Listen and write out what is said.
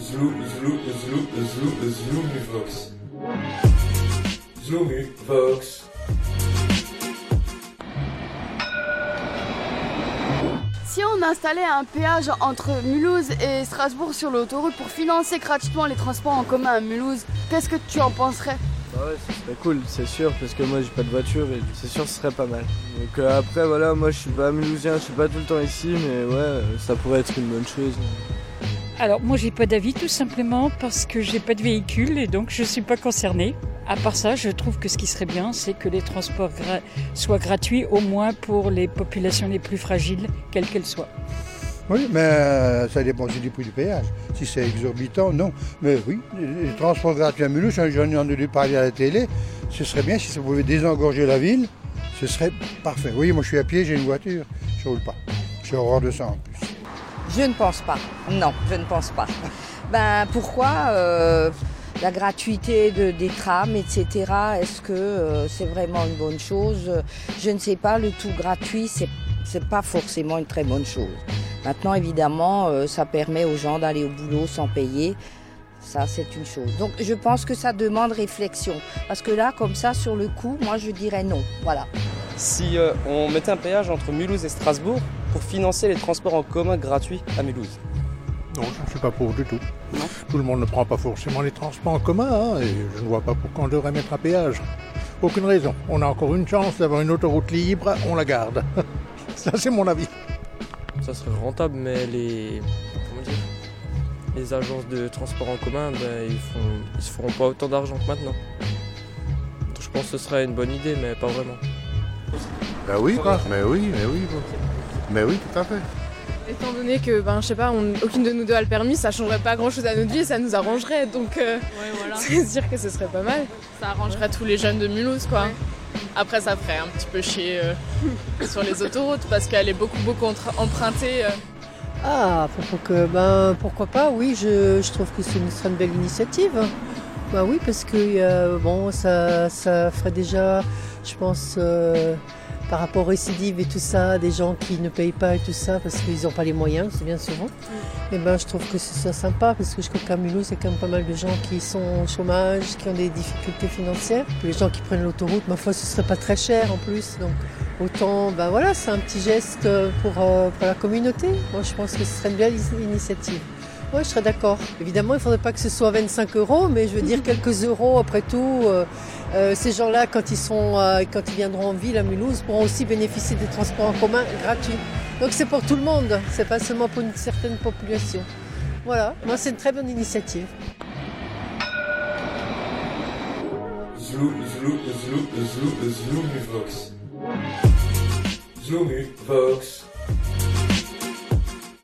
Zlou, zlou, zlou, zlou, zloumivox. Zloumivox. Si on installait un péage entre Mulhouse et Strasbourg sur l'autoroute pour financer gratuitement les transports en commun à Mulhouse, qu'est-ce que tu en penserais? Bah ouais, ce serait cool, c'est sûr, parce que moi j'ai pas de voiture et c'est sûr ce serait pas mal. Donc euh, après voilà, moi je suis pas mulhousien, je suis pas tout le temps ici, mais ouais, euh, ça pourrait être une bonne chose. Alors moi j'ai pas d'avis tout simplement parce que j'ai pas de véhicule et donc je suis pas concernée. À part ça, je trouve que ce qui serait bien, c'est que les transports soient gratuits au moins pour les populations les plus fragiles, quelles qu'elles soient. Oui, mais euh, ça dépend aussi du prix du péage. Si c'est exorbitant, non. Mais oui, les transports gratuits à Mulhouse, j'en j'en ai entendu parler à la télé. Ce serait bien si ça pouvait désengorger la ville. Ce serait parfait. Oui, moi je suis à pied, j'ai une voiture. Je roule pas. J'ai horreur de ça en plus. Je ne pense pas. Non, je ne pense pas. Ben pourquoi euh, la gratuité de, des trams, etc. Est-ce que euh, c'est vraiment une bonne chose? Je ne sais pas. Le tout gratuit, c'est c'est pas forcément une très bonne chose. Maintenant, évidemment, euh, ça permet aux gens d'aller au boulot sans payer. Ça, c'est une chose. Donc, je pense que ça demande réflexion. Parce que là, comme ça, sur le coup, moi, je dirais non. Voilà. Si on mettait un péage entre Mulhouse et Strasbourg pour financer les transports en commun gratuits à Mulhouse. Non, je ne suis pas pour du tout. Tout le monde ne prend pas forcément les transports en commun, hein, et je ne vois pas pourquoi on devrait mettre un péage. Aucune raison. On a encore une chance d'avoir une autoroute libre, on la garde. Ça, c'est mon avis. Ça serait rentable, mais les. Comment dire Les agences de transport en commun, ben, ils, font, ils se feront pas autant d'argent que maintenant. Donc, je pense que ce serait une bonne idée, mais pas vraiment. Bah oui, quoi. Mais oui, mais oui. bon. Mais oui, tout à fait. Étant donné que, ben, je sais pas, on- aucune de nous deux a le permis, ça changerait pas grand chose à notre vie et ça nous arrangerait. Donc, euh, c'est sûr que ce serait pas mal. Ça arrangerait tous les jeunes de Mulhouse, quoi. Après, ça ferait un petit peu chier euh, sur les autoroutes parce qu'elle est beaucoup, beaucoup entre- empruntée. euh. Ah, pourquoi, que, ben, pourquoi pas, oui, je, je trouve que ce serait une belle initiative. Bah oui, parce que euh, bon, ça, ça ferait déjà, je pense, euh, par rapport aux récidives et tout ça, des gens qui ne payent pas et tout ça parce qu'ils n'ont pas les moyens, c'est bien souvent. Et ben, je trouve que c'est ça sympa parce que je crois qu'à Mulhouse, il y a quand même pas mal de gens qui sont au chômage, qui ont des difficultés financières. Les gens qui prennent l'autoroute, ma foi, ce serait pas très cher en plus. Donc autant, ben voilà, c'est un petit geste pour, euh, pour la communauté. Moi, je pense que ce serait une belle initiative. Oui, je serais d'accord. Évidemment, il ne faudrait pas que ce soit 25 euros, mais je veux dire quelques euros après tout. euh, euh, ces gens-là, quand ils sont, euh, quand ils viendront en ville à Mulhouse, pourront aussi bénéficier des transports en commun gratuits. Donc c'est pour tout le monde, c'est pas seulement pour une certaine population. Voilà, moi c'est une très bonne initiative. Zlou, zlou, zlou, zlou, zloumivox. Zloumivox.